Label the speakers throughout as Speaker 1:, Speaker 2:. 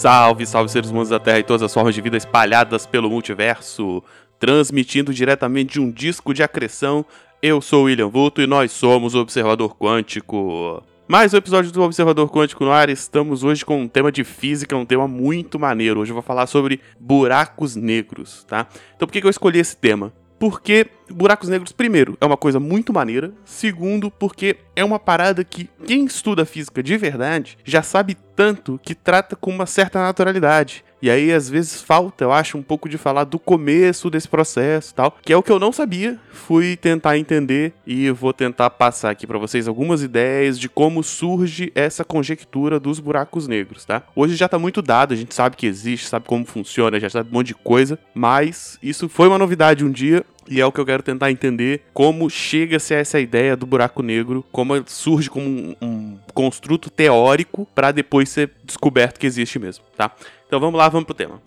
Speaker 1: Salve, salve seres humanos da Terra e todas as formas de vida espalhadas pelo multiverso. Transmitindo diretamente de um disco de acreção, eu sou William Vulto e nós somos o Observador Quântico. Mais um episódio do Observador Quântico no ar. Estamos hoje com um tema de física, um tema muito maneiro. Hoje eu vou falar sobre buracos negros, tá? Então por que eu escolhi esse tema? Porque buracos negros, primeiro, é uma coisa muito maneira. Segundo, porque é uma parada que quem estuda física de verdade já sabe tanto que trata com uma certa naturalidade. E aí, às vezes, falta, eu acho, um pouco de falar do começo desse processo tal, que é o que eu não sabia. Fui tentar entender e vou tentar passar aqui para vocês algumas ideias de como surge essa conjectura dos buracos negros, tá? Hoje já tá muito dado, a gente sabe que existe, sabe como funciona, já sabe um monte de coisa, mas isso foi uma novidade um dia e é o que eu quero tentar entender como chega-se a essa ideia do buraco negro, como surge como um, um construto teórico para depois ser descoberto que existe mesmo, tá? Então vamos lá, vamos pro tema.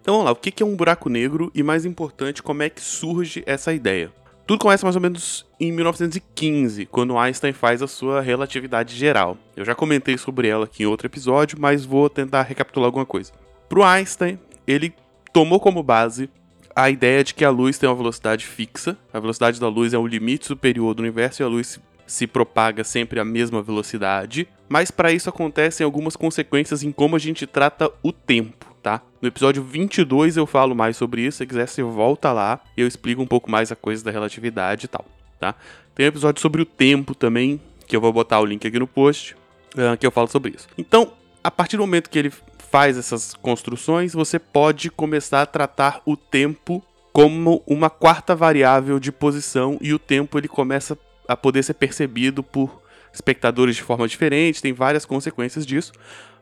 Speaker 1: Então vamos lá, o que é um buraco negro e mais importante, como é que surge essa ideia? Tudo começa mais ou menos em 1915, quando Einstein faz a sua relatividade geral. Eu já comentei sobre ela aqui em outro episódio, mas vou tentar recapitular alguma coisa. Para Einstein, ele tomou como base a ideia de que a luz tem uma velocidade fixa, a velocidade da luz é o limite superior do universo e a luz se propaga sempre à mesma velocidade, mas para isso acontecem algumas consequências em como a gente trata o tempo, tá? No episódio 22 eu falo mais sobre isso, se quiser você volta lá e eu explico um pouco mais a coisa da relatividade e tal, tá? Tem um episódio sobre o tempo também, que eu vou botar o link aqui no post, uh, que eu falo sobre isso. Então, a partir do momento que ele faz essas construções, você pode começar a tratar o tempo como uma quarta variável de posição e o tempo ele começa a poder ser percebido por espectadores de forma diferente, tem várias consequências disso,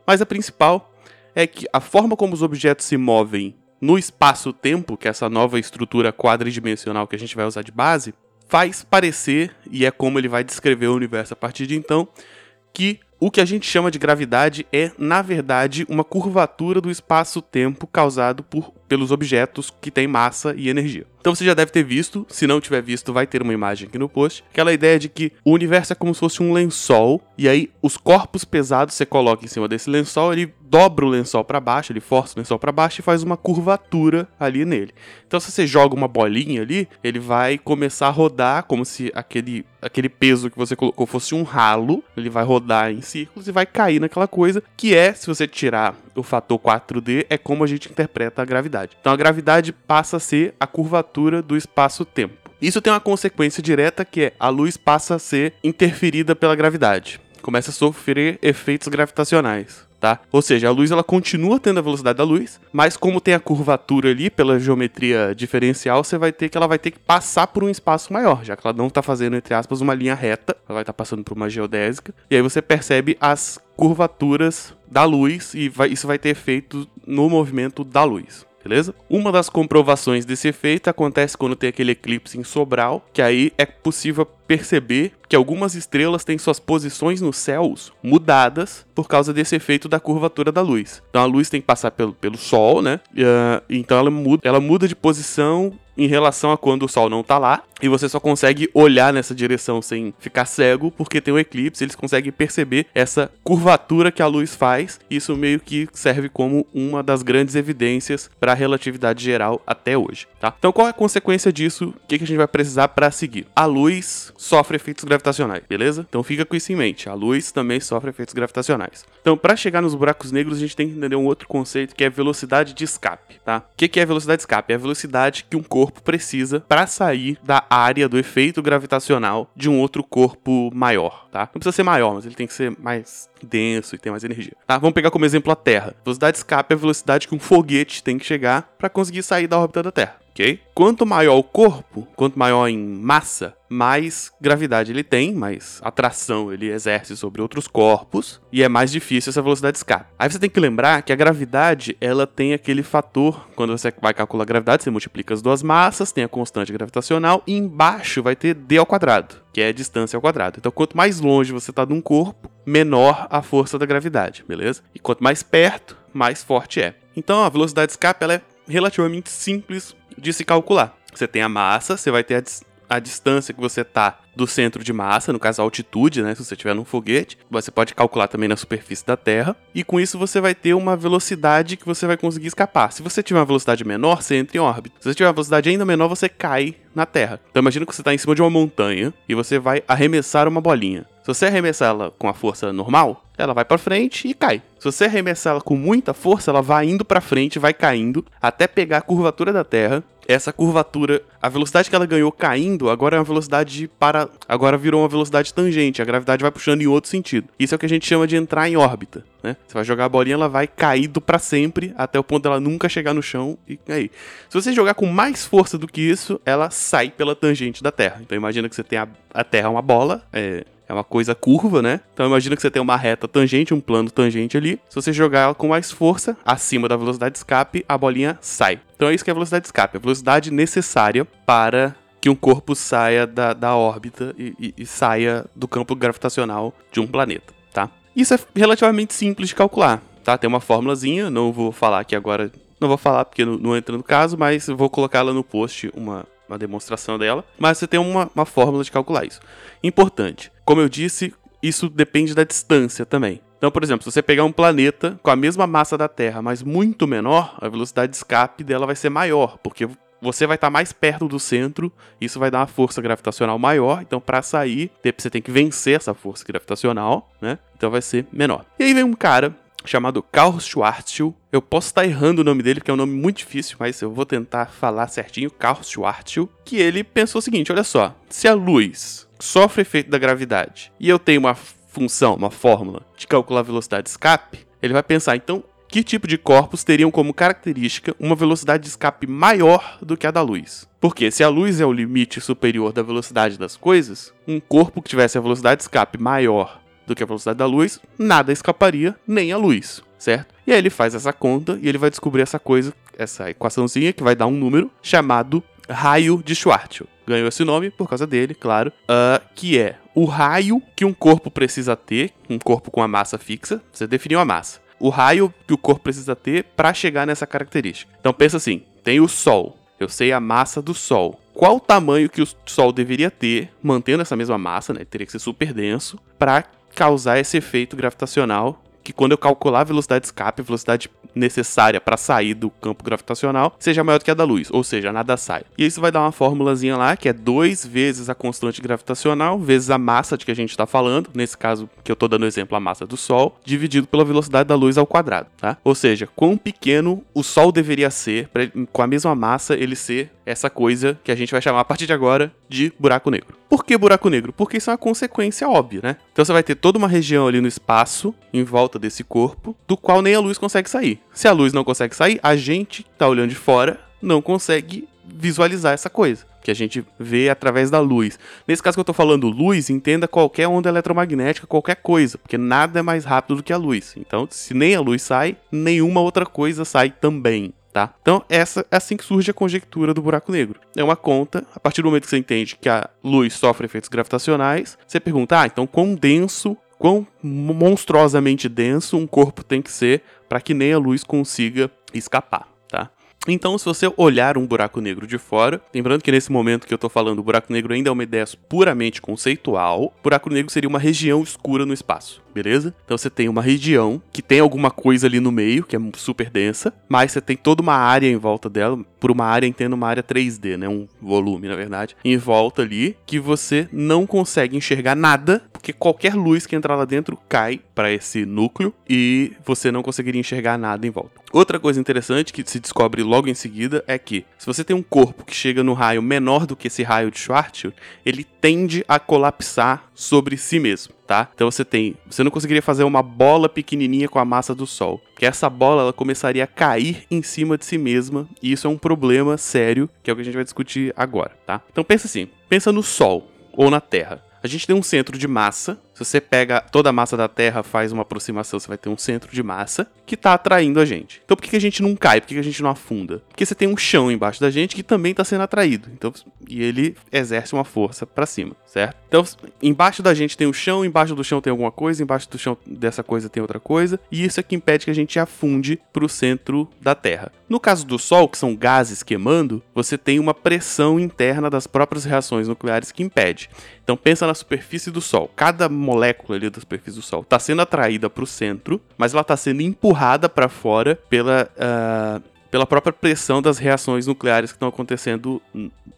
Speaker 1: mas a principal é que a forma como os objetos se movem no espaço-tempo, que é essa nova estrutura quadridimensional que a gente vai usar de base, faz parecer, e é como ele vai descrever o universo a partir de então, que o que a gente chama de gravidade é, na verdade, uma curvatura do espaço-tempo causado por, pelos objetos que têm massa e energia. Então você já deve ter visto, se não tiver visto, vai ter uma imagem aqui no post, aquela ideia de que o universo é como se fosse um lençol, e aí os corpos pesados você coloca em cima desse lençol, ele dobra o lençol para baixo, ele força o lençol para baixo e faz uma curvatura ali nele. Então se você joga uma bolinha ali, ele vai começar a rodar como se aquele, aquele peso que você colocou fosse um ralo, ele vai rodar em círculos e vai cair naquela coisa, que é, se você tirar o fator 4D, é como a gente interpreta a gravidade. Então a gravidade passa a ser a curvatura do espaço-tempo. Isso tem uma consequência direta que é a luz passa a ser interferida pela gravidade. Começa a sofrer efeitos gravitacionais tá? Ou seja, a luz ela continua tendo a velocidade da luz, mas como tem a curvatura ali pela geometria diferencial, você vai ter que ela vai ter que passar por um espaço maior, já que ela não está fazendo entre aspas uma linha reta, ela vai estar tá passando por uma geodésica, e aí você percebe as curvaturas da luz e vai, isso vai ter efeito no movimento da luz beleza? Uma das comprovações desse efeito acontece quando tem aquele eclipse em Sobral, que aí é possível perceber que algumas estrelas têm suas posições nos céus mudadas por causa desse efeito da curvatura da luz. Então a luz tem que passar pelo, pelo Sol, né? Uh, então ela muda, ela muda de posição em relação a quando o Sol não tá lá, e você só consegue olhar nessa direção sem ficar cego, porque tem um eclipse, eles conseguem perceber essa curvatura que a luz faz. Isso meio que serve como uma das grandes evidências para a relatividade geral até hoje, tá? Então qual é a consequência disso? O que, que a gente vai precisar para seguir? A luz sofre efeitos gravitacionais, beleza? Então fica com isso em mente. A luz também sofre efeitos gravitacionais. Então para chegar nos buracos negros, a gente tem que entender um outro conceito que é velocidade de escape, tá? O que, que é velocidade de escape? É a velocidade que um corpo precisa para sair da área do efeito gravitacional de um outro corpo maior, tá? Não precisa ser maior, mas ele tem que ser mais denso e ter mais energia. Tá? Vamos pegar como exemplo a Terra. Velocidade de escape é a velocidade que um foguete tem que chegar para conseguir sair da órbita da Terra ok? Quanto maior o corpo, quanto maior em massa, mais gravidade ele tem, mais atração ele exerce sobre outros corpos e é mais difícil essa velocidade de escape. Aí você tem que lembrar que a gravidade, ela tem aquele fator, quando você vai calcular a gravidade, você multiplica as duas massas, tem a constante gravitacional e embaixo vai ter d ao quadrado, que é a distância ao quadrado. Então quanto mais longe você está de um corpo, menor a força da gravidade, beleza? E quanto mais perto, mais forte é. Então a velocidade de escape ela é relativamente simples de se calcular. Você tem a massa, você vai ter a, a distância que você está do centro de massa, no caso a altitude, né? Se você estiver num foguete, você pode calcular também na superfície da Terra, e com isso você vai ter uma velocidade que você vai conseguir escapar. Se você tiver uma velocidade menor, você entra em órbita. Se você tiver uma velocidade ainda menor, você cai na Terra. Então imagina que você está em cima de uma montanha e você vai arremessar uma bolinha. Se você arremessar ela com a força normal, ela vai para frente e cai. Se você arremessar ela com muita força, ela vai indo para frente, vai caindo até pegar a curvatura da Terra. Essa curvatura, a velocidade que ela ganhou caindo, agora é uma velocidade para, agora virou uma velocidade tangente. A gravidade vai puxando em outro sentido. Isso é o que a gente chama de entrar em órbita, né? Você vai jogar a bolinha, ela vai caído para sempre até o ponto dela nunca chegar no chão e aí. Se você jogar com mais força do que isso, ela sai pela tangente da Terra. Então imagina que você tem a, a Terra uma bola, é, é uma coisa curva, né? Então imagina que você tem uma reta tangente, um plano tangente ali. Se você jogar ela com mais força, acima da velocidade de escape, a bolinha sai. Então é isso que é a velocidade de escape, a velocidade necessária para que um corpo saia da, da órbita e, e, e saia do campo gravitacional de um planeta, tá? Isso é relativamente simples de calcular, tá? Tem uma fórmulazinha, não vou falar aqui agora, não vou falar porque não, não entra no caso, mas vou colocar lá no post uma, uma demonstração dela, mas você tem uma, uma fórmula de calcular isso. Importante, como eu disse, isso depende da distância também. Então, por exemplo, se você pegar um planeta com a mesma massa da Terra, mas muito menor, a velocidade de escape dela vai ser maior, porque você vai estar mais perto do centro, isso vai dar uma força gravitacional maior, então para sair, você tem que vencer essa força gravitacional, né? Então vai ser menor. E aí vem um cara chamado Karl Schwarzschild. Eu posso estar errando o nome dele, porque é um nome muito difícil, mas eu vou tentar falar certinho, Karl Schwarzschild, que ele pensou o seguinte, olha só, se a luz sofre efeito da gravidade e eu tenho uma função, uma fórmula de calcular a velocidade de escape, ele vai pensar, então, que tipo de corpos teriam como característica uma velocidade de escape maior do que a da luz? Porque se a luz é o limite superior da velocidade das coisas, um corpo que tivesse a velocidade de escape maior do que a velocidade da luz, nada escaparia, nem a luz, certo? E aí ele faz essa conta e ele vai descobrir essa coisa, essa equaçãozinha que vai dar um número chamado raio de Schwarzschild. Ganhou esse nome por causa dele, claro, uh, que é o raio que um corpo precisa ter, um corpo com a massa fixa, você definiu a massa. O raio que o corpo precisa ter para chegar nessa característica. Então pensa assim, tem o Sol, eu sei a massa do Sol. Qual o tamanho que o Sol deveria ter, mantendo essa mesma massa, né? Teria que ser super denso, para causar esse efeito gravitacional que quando eu calcular a velocidade de escape, a velocidade necessária para sair do campo gravitacional, seja maior do que a da luz, ou seja, nada sai. E isso vai dar uma formulazinha lá que é 2 vezes a constante gravitacional vezes a massa de que a gente está falando, nesse caso que eu estou dando exemplo, a massa do Sol, dividido pela velocidade da luz ao quadrado, tá? Ou seja, quão pequeno o Sol deveria ser para com a mesma massa ele ser essa coisa que a gente vai chamar a partir de agora de buraco negro. Por que buraco negro? Porque isso é uma consequência óbvia, né? Então você vai ter toda uma região ali no espaço, em volta desse corpo, do qual nem a luz consegue sair. Se a luz não consegue sair, a gente que tá olhando de fora não consegue visualizar essa coisa que a gente vê através da luz. Nesse caso que eu estou falando luz, entenda qualquer onda eletromagnética, qualquer coisa, porque nada é mais rápido do que a luz. Então, se nem a luz sai, nenhuma outra coisa sai também. Tá? Então, essa é assim que surge a conjectura do buraco negro. É uma conta, a partir do momento que você entende que a luz sofre efeitos gravitacionais, você pergunta, ah, então quão denso, quão monstruosamente denso um corpo tem que ser para que nem a luz consiga escapar, tá? Então, se você olhar um buraco negro de fora, lembrando que nesse momento que eu tô falando, o buraco negro ainda é uma ideia puramente conceitual, buraco negro seria uma região escura no espaço beleza? Então você tem uma região que tem alguma coisa ali no meio, que é super densa, mas você tem toda uma área em volta dela, por uma área entendo uma área 3D, né? Um volume, na verdade, em volta ali, que você não consegue enxergar nada, porque qualquer luz que entrar lá dentro cai para esse núcleo e você não conseguiria enxergar nada em volta. Outra coisa interessante que se descobre logo em seguida é que se você tem um corpo que chega no raio menor do que esse raio de Schwarzschild, ele tende a colapsar sobre si mesmo tá? Então você tem, você não conseguiria fazer uma bola pequenininha com a massa do Sol, que essa bola ela começaria a cair em cima de si mesma, e isso é um problema sério, que é o que a gente vai discutir agora, tá? Então pensa assim, pensa no Sol ou na Terra. A gente tem um centro de massa, Se você pega toda a massa da Terra, faz uma aproximação, você vai ter um centro de massa que está atraindo a gente. Então por que, que a gente não cai? Por que, que a gente não afunda? Porque você tem um chão embaixo da gente que também está sendo atraído. Então, e ele exerce uma força para cima, certo? Então, embaixo da gente tem o chão, embaixo do chão tem alguma coisa, embaixo do chão dessa coisa tem outra coisa, e isso é que impede que a gente afunde para o centro da Terra. No caso do Sol, que são gases queimando, você tem uma pressão interna das próprias reações nucleares que impede. Então pensa na superfície do Sol. Cada molécula ali da superfície do Sol está sendo atraída para o centro, mas ela está sendo empurrada para fora pela uh, pela própria pressão das reações nucleares que estão acontecendo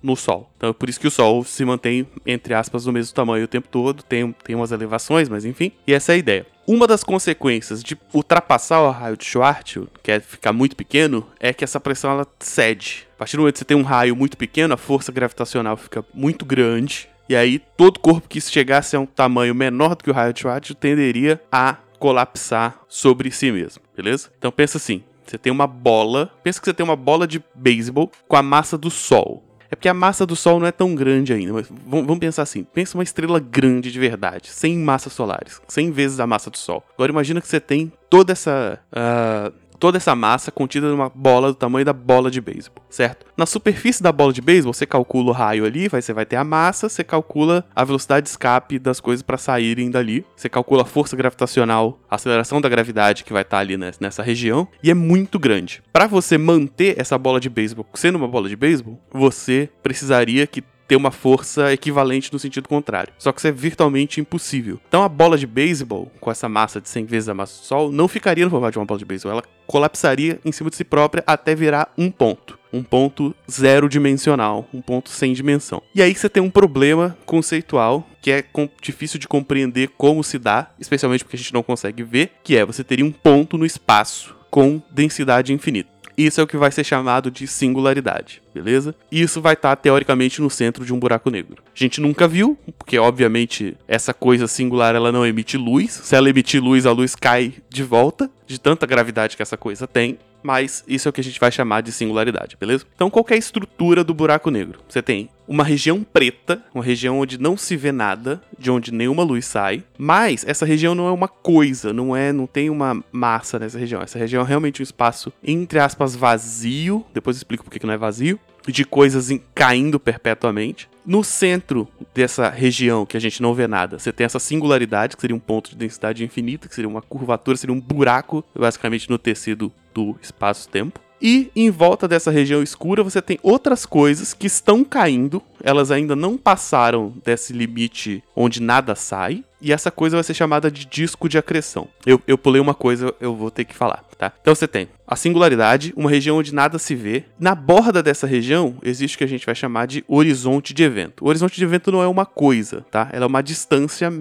Speaker 1: no Sol. Então é por isso que o Sol se mantém, entre aspas, do mesmo tamanho o tempo todo, tem, tem umas elevações, mas enfim, e essa é a ideia. Uma das consequências de ultrapassar o raio de Schwarzschild, que é ficar muito pequeno, é que essa pressão ela cede. A partir do momento que você tem um raio muito pequeno, a força gravitacional fica muito grande, e aí todo corpo que chegasse a um tamanho menor do que o raio de Schwarzschild tenderia a colapsar sobre si mesmo, beleza? Então pensa assim, você tem uma bola. Pensa que você tem uma bola de beisebol com a massa do Sol. É porque a massa do Sol não é tão grande ainda, mas vamos pensar assim: pensa uma estrela grande de verdade, 100 massas solares, 100 vezes a massa do Sol. Agora imagina que você tem toda essa uh, toda essa massa contida numa bola do tamanho da bola de beisebol, certo? Na superfície da bola de beisebol, você calcula o raio ali, você vai ter a massa, você calcula a velocidade de escape das coisas para saírem dali, você calcula a força gravitacional, a aceleração da gravidade que vai estar tá ali nessa região, e é muito grande. Para você manter essa bola de beisebol sendo uma bola de beisebol, você precisaria que ter uma força equivalente no sentido contrário. Só que isso é virtualmente impossível. Então a bola de beisebol, com essa massa de 100 vezes a massa do Sol, não ficaria no formato de uma bola de beisebol. Ela colapsaria em cima de si própria até virar um ponto. Um ponto zero dimensional, um ponto sem dimensão. E aí você tem um problema conceitual que é difícil de compreender como se dá, especialmente porque a gente não consegue ver, que é você teria um ponto no espaço com densidade infinita. Isso é o que vai ser chamado de singularidade, beleza? Isso vai estar tá, teoricamente no centro de um buraco negro. A gente nunca viu, porque obviamente essa coisa singular ela não emite luz. Se ela emitir luz, a luz cai de volta, de tanta gravidade que essa coisa tem mas isso é o que a gente vai chamar de singularidade, beleza? Então, qual é a estrutura do buraco negro? Você tem uma região preta, uma região onde não se vê nada, de onde nenhuma luz sai, mas essa região não é uma coisa, não é, não tem uma massa nessa região. Essa região é realmente um espaço entre aspas vazio, depois eu explico por que não é vazio, de coisas caindo perpetuamente. No centro dessa região que a gente não vê nada, você tem essa singularidade, que seria um ponto de densidade infinita, que seria uma curvatura, seria um buraco, basicamente, no tecido do espaço-tempo. E em volta dessa região escura você tem outras coisas que estão caindo, elas ainda não passaram desse limite onde nada sai, e essa coisa vai ser chamada de disco de acreção. Eu, eu pulei uma coisa, eu vou ter que falar, tá? Então você tem a singularidade, uma região onde nada se vê. Na borda dessa região existe o que a gente vai chamar de horizonte de evento. O horizonte de evento não é uma coisa, tá? Ela é uma distância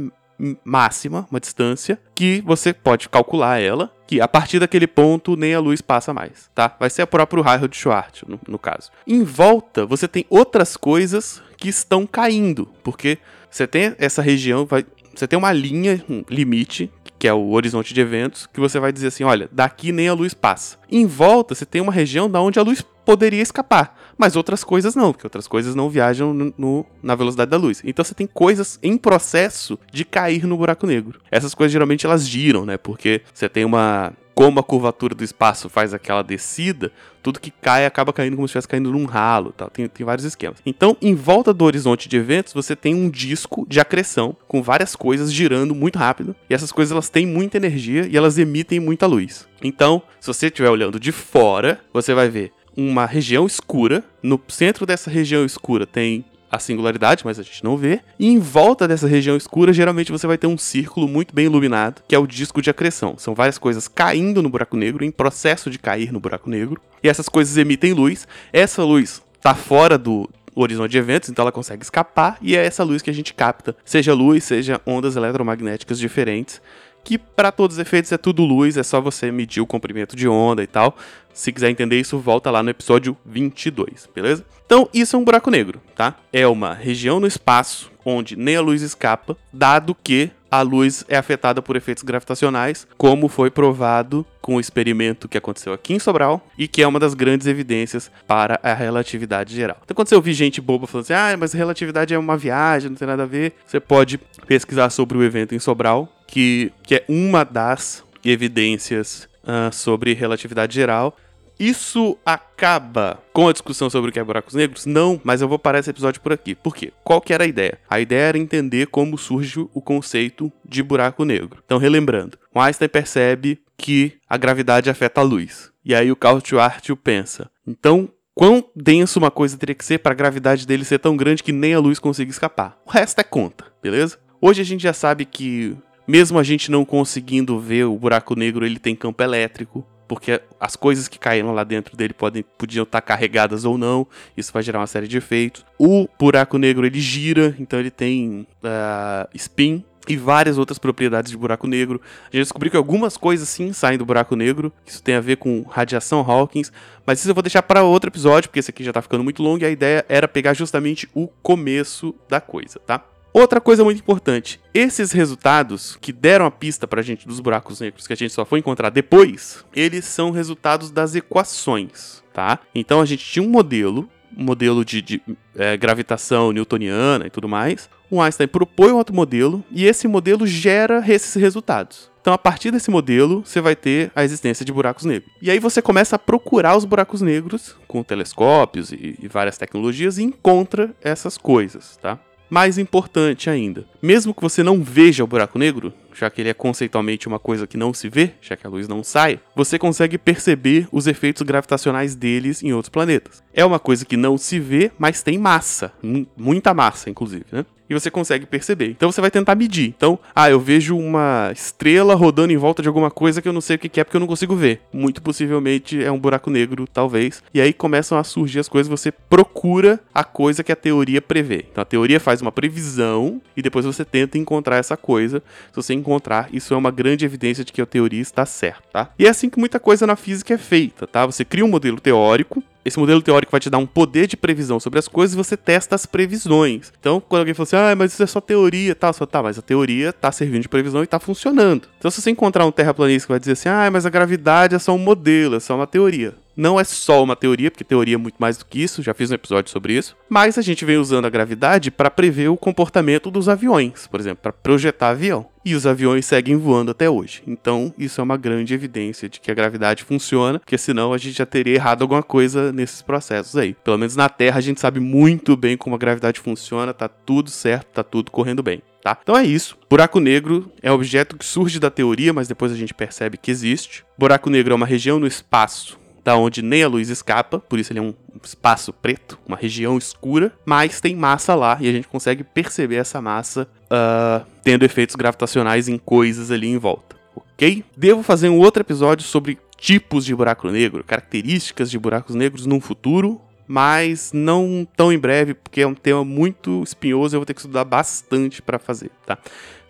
Speaker 1: máxima, uma distância, que você pode calcular ela, que a partir daquele ponto nem a luz passa mais, tá? Vai ser o próprio raio de Schwartz, no, no caso. Em volta, você tem outras coisas que estão caindo, porque você tem essa região, vai, você tem uma linha, um limite, que é o horizonte de eventos, que você vai dizer assim, olha, daqui nem a luz passa. Em volta, você tem uma região da onde a luz poderia escapar, mas outras coisas não, porque outras coisas não viajam no, no, na velocidade da luz. Então você tem coisas em processo de cair no buraco negro. Essas coisas geralmente elas giram, né? Porque você tem uma como a curvatura do espaço faz aquela descida, tudo que cai acaba caindo como se estivesse caindo num ralo, tal. Tem, tem vários esquemas. Então, em volta do horizonte de eventos, você tem um disco de acreção com várias coisas girando muito rápido. E essas coisas elas têm muita energia e elas emitem muita luz. Então, se você estiver olhando de fora, você vai ver uma região escura. No centro dessa região escura tem a singularidade, mas a gente não vê. E em volta dessa região escura, geralmente você vai ter um círculo muito bem iluminado, que é o disco de acreção. São várias coisas caindo no buraco negro, em processo de cair no buraco negro. E essas coisas emitem luz. Essa luz está fora do horizonte de eventos, então ela consegue escapar, e é essa luz que a gente capta, seja luz, seja ondas eletromagnéticas diferentes que para todos os efeitos é tudo luz, é só você medir o comprimento de onda e tal. Se quiser entender isso, volta lá no episódio 22, beleza? Então, isso é um buraco negro, tá? É uma região no espaço onde nem a luz escapa, dado que a luz é afetada por efeitos gravitacionais, como foi provado com o experimento que aconteceu aqui em Sobral e que é uma das grandes evidências para a relatividade geral. Então, quando você ouvir gente boba falando assim, ah, mas relatividade é uma viagem, não tem nada a ver, você pode pesquisar sobre o evento em Sobral, que, que é uma das evidências uh, sobre relatividade geral. Isso acaba com a discussão sobre o que é buracos negros? Não, mas eu vou parar esse episódio por aqui. Por quê? Qual que era a ideia? A ideia era entender como surge o conceito de buraco negro. Então, relembrando, Einstein percebe que a gravidade afeta a luz. E aí o Carl Schwartz pensa, então quão denso uma coisa teria que ser para a gravidade dele ser tão grande que nem a luz consiga escapar? O resto é conta, beleza? Hoje a gente já sabe que mesmo a gente não conseguindo ver o buraco negro, ele tem campo elétrico porque as coisas que caíram lá dentro dele podem, podiam estar carregadas ou não, isso vai gerar uma série de efeitos. O buraco negro ele gira, então ele tem uh, spin e várias outras propriedades de buraco negro. A gente descobriu que algumas coisas sim saem do buraco negro, isso tem a ver com radiação Hawkins, mas isso eu vou deixar para outro episódio, porque esse aqui já está ficando muito longo e a ideia era pegar justamente o começo da coisa, tá? Outra coisa muito importante, esses resultados que deram a pista pra gente dos buracos negros, que a gente só foi encontrar depois, eles são resultados das equações, tá? Então a gente tinha um modelo, um modelo de, de é, gravitação newtoniana e tudo mais. O Einstein propõe outro modelo e esse modelo gera esses resultados. Então, a partir desse modelo, você vai ter a existência de buracos negros. E aí você começa a procurar os buracos negros com telescópios e, e várias tecnologias e encontra essas coisas, tá? Mais importante ainda, mesmo que você não veja o buraco negro, já que ele é conceitualmente uma coisa que não se vê, já que a luz não sai, você consegue perceber os efeitos gravitacionais deles em outros planetas. É uma coisa que não se vê, mas tem massa, muita massa, inclusive, né? e você consegue perceber. Então você vai tentar medir. Então, ah, eu vejo uma estrela rodando em volta de alguma coisa que eu não sei o que é porque eu não consigo ver. Muito possivelmente é um buraco negro, talvez. E aí começam a surgir as coisas, você procura a coisa que a teoria prevê. Então a teoria faz uma previsão e depois você tenta encontrar essa coisa. Se você encontrar, isso é uma grande evidência de que a teoria está certa, tá? E é assim que muita coisa na física é feita, tá? Você cria um modelo teórico, esse modelo teórico vai te dar um poder de previsão sobre as coisas e você testa as previsões. Então, quando alguém fala assim, ah, mas isso é só teoria tal, só tá, mas a teoria tá servindo de previsão e tá funcionando. Então, se você encontrar um terraplanista que vai dizer assim, ah, mas a gravidade é só um modelo, é só uma teoria não é só uma teoria, porque teoria é muito mais do que isso, já fiz um episódio sobre isso, mas a gente vem usando a gravidade para prever o comportamento dos aviões, por exemplo, para projetar avião. E os aviões seguem voando até hoje. Então, isso é uma grande evidência de que a gravidade funciona, porque senão a gente já teria errado alguma coisa nesses processos aí. Pelo menos na Terra a gente sabe muito bem como a gravidade funciona, tá tudo certo, tá tudo correndo bem. Tá? Então é isso. Buraco negro é um objeto que surge da teoria, mas depois a gente percebe que existe. Buraco negro é uma região no espaço da onde nem a luz escapa, por isso ele é um espaço preto, uma região escura, mas tem massa lá e a gente consegue perceber essa massa uh, tendo efeitos gravitacionais em coisas ali em volta, ok? Devo fazer um outro episódio sobre tipos de buraco negro, características de buracos negros num futuro, mas não tão em breve, porque é um tema muito espinhoso e eu vou ter que estudar bastante para fazer, tá?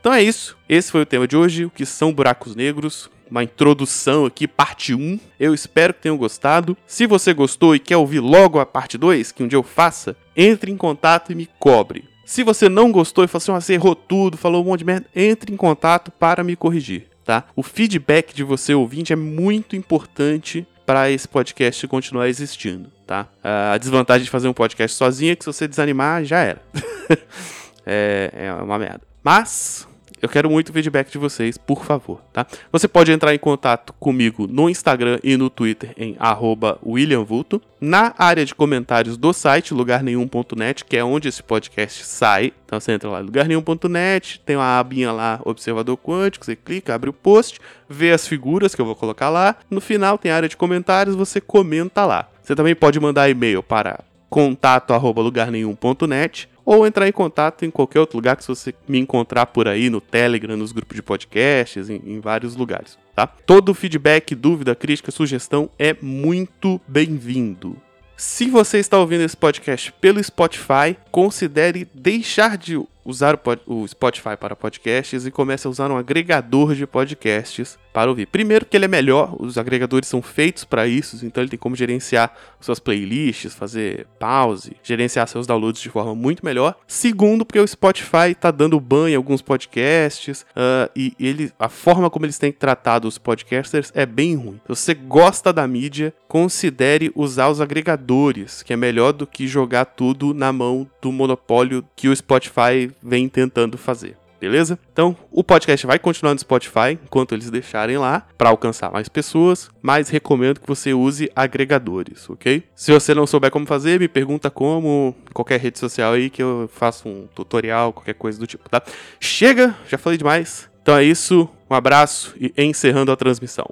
Speaker 1: Então é isso, esse foi o tema de hoje, o que são buracos negros, uma introdução aqui, parte 1. Eu espero que tenham gostado. Se você gostou e quer ouvir logo a parte 2, que um dia eu faça, entre em contato e me cobre. Se você não gostou e falou assim, você errou tudo, falou um monte de merda, entre em contato para me corrigir, tá? O feedback de você ouvinte é muito importante para esse podcast continuar existindo, tá? A desvantagem de fazer um podcast sozinho é que se você desanimar, já era. é, é uma merda. Mas eu quero muito feedback de vocês, por favor, tá? Você pode entrar em contato comigo no Instagram e no Twitter em @williamvulto, na área de comentários do site lugarnenhum.net, que é onde esse podcast sai. Então você entra lá lugarnenhum.net, tem uma abinha lá Observador Quântico, você clica, abre o post, vê as figuras que eu vou colocar lá. No final tem a área de comentários, você comenta lá. Você também pode mandar e-mail para contato@lugarnenhum.net ou entrar em contato em qualquer outro lugar que você me encontrar por aí no Telegram, nos grupos de podcasts, em, em vários lugares, tá? Todo feedback, dúvida, crítica, sugestão é muito bem-vindo. Se você está ouvindo esse podcast pelo Spotify, considere deixar de usar o, Spotify para podcasts e comece a usar um agregador de podcasts para ouvir. Primeiro, que ele é melhor, os agregadores são feitos para isso, então ele tem como gerenciar suas playlists, fazer pause, gerenciar seus downloads de forma muito melhor. Segundo, porque o Spotify está dando banho em alguns podcasts uh, e ele, a forma como eles têm tratado os podcasters é bem ruim. Se você gosta da mídia, considere usar os agregadores, que é melhor do que jogar tudo na mão do monopólio que o Spotify vem tentando fazer. Beleza? Então, o podcast vai continuar no Spotify enquanto eles deixarem lá para alcançar mais pessoas, mas recomendo que você use agregadores, ok? Se você não souber como fazer, me pergunta como, qualquer rede social aí que eu faço um tutorial, qualquer coisa do tipo, tá? Chega, já falei demais. Então é isso, um abraço e encerrando a transmissão.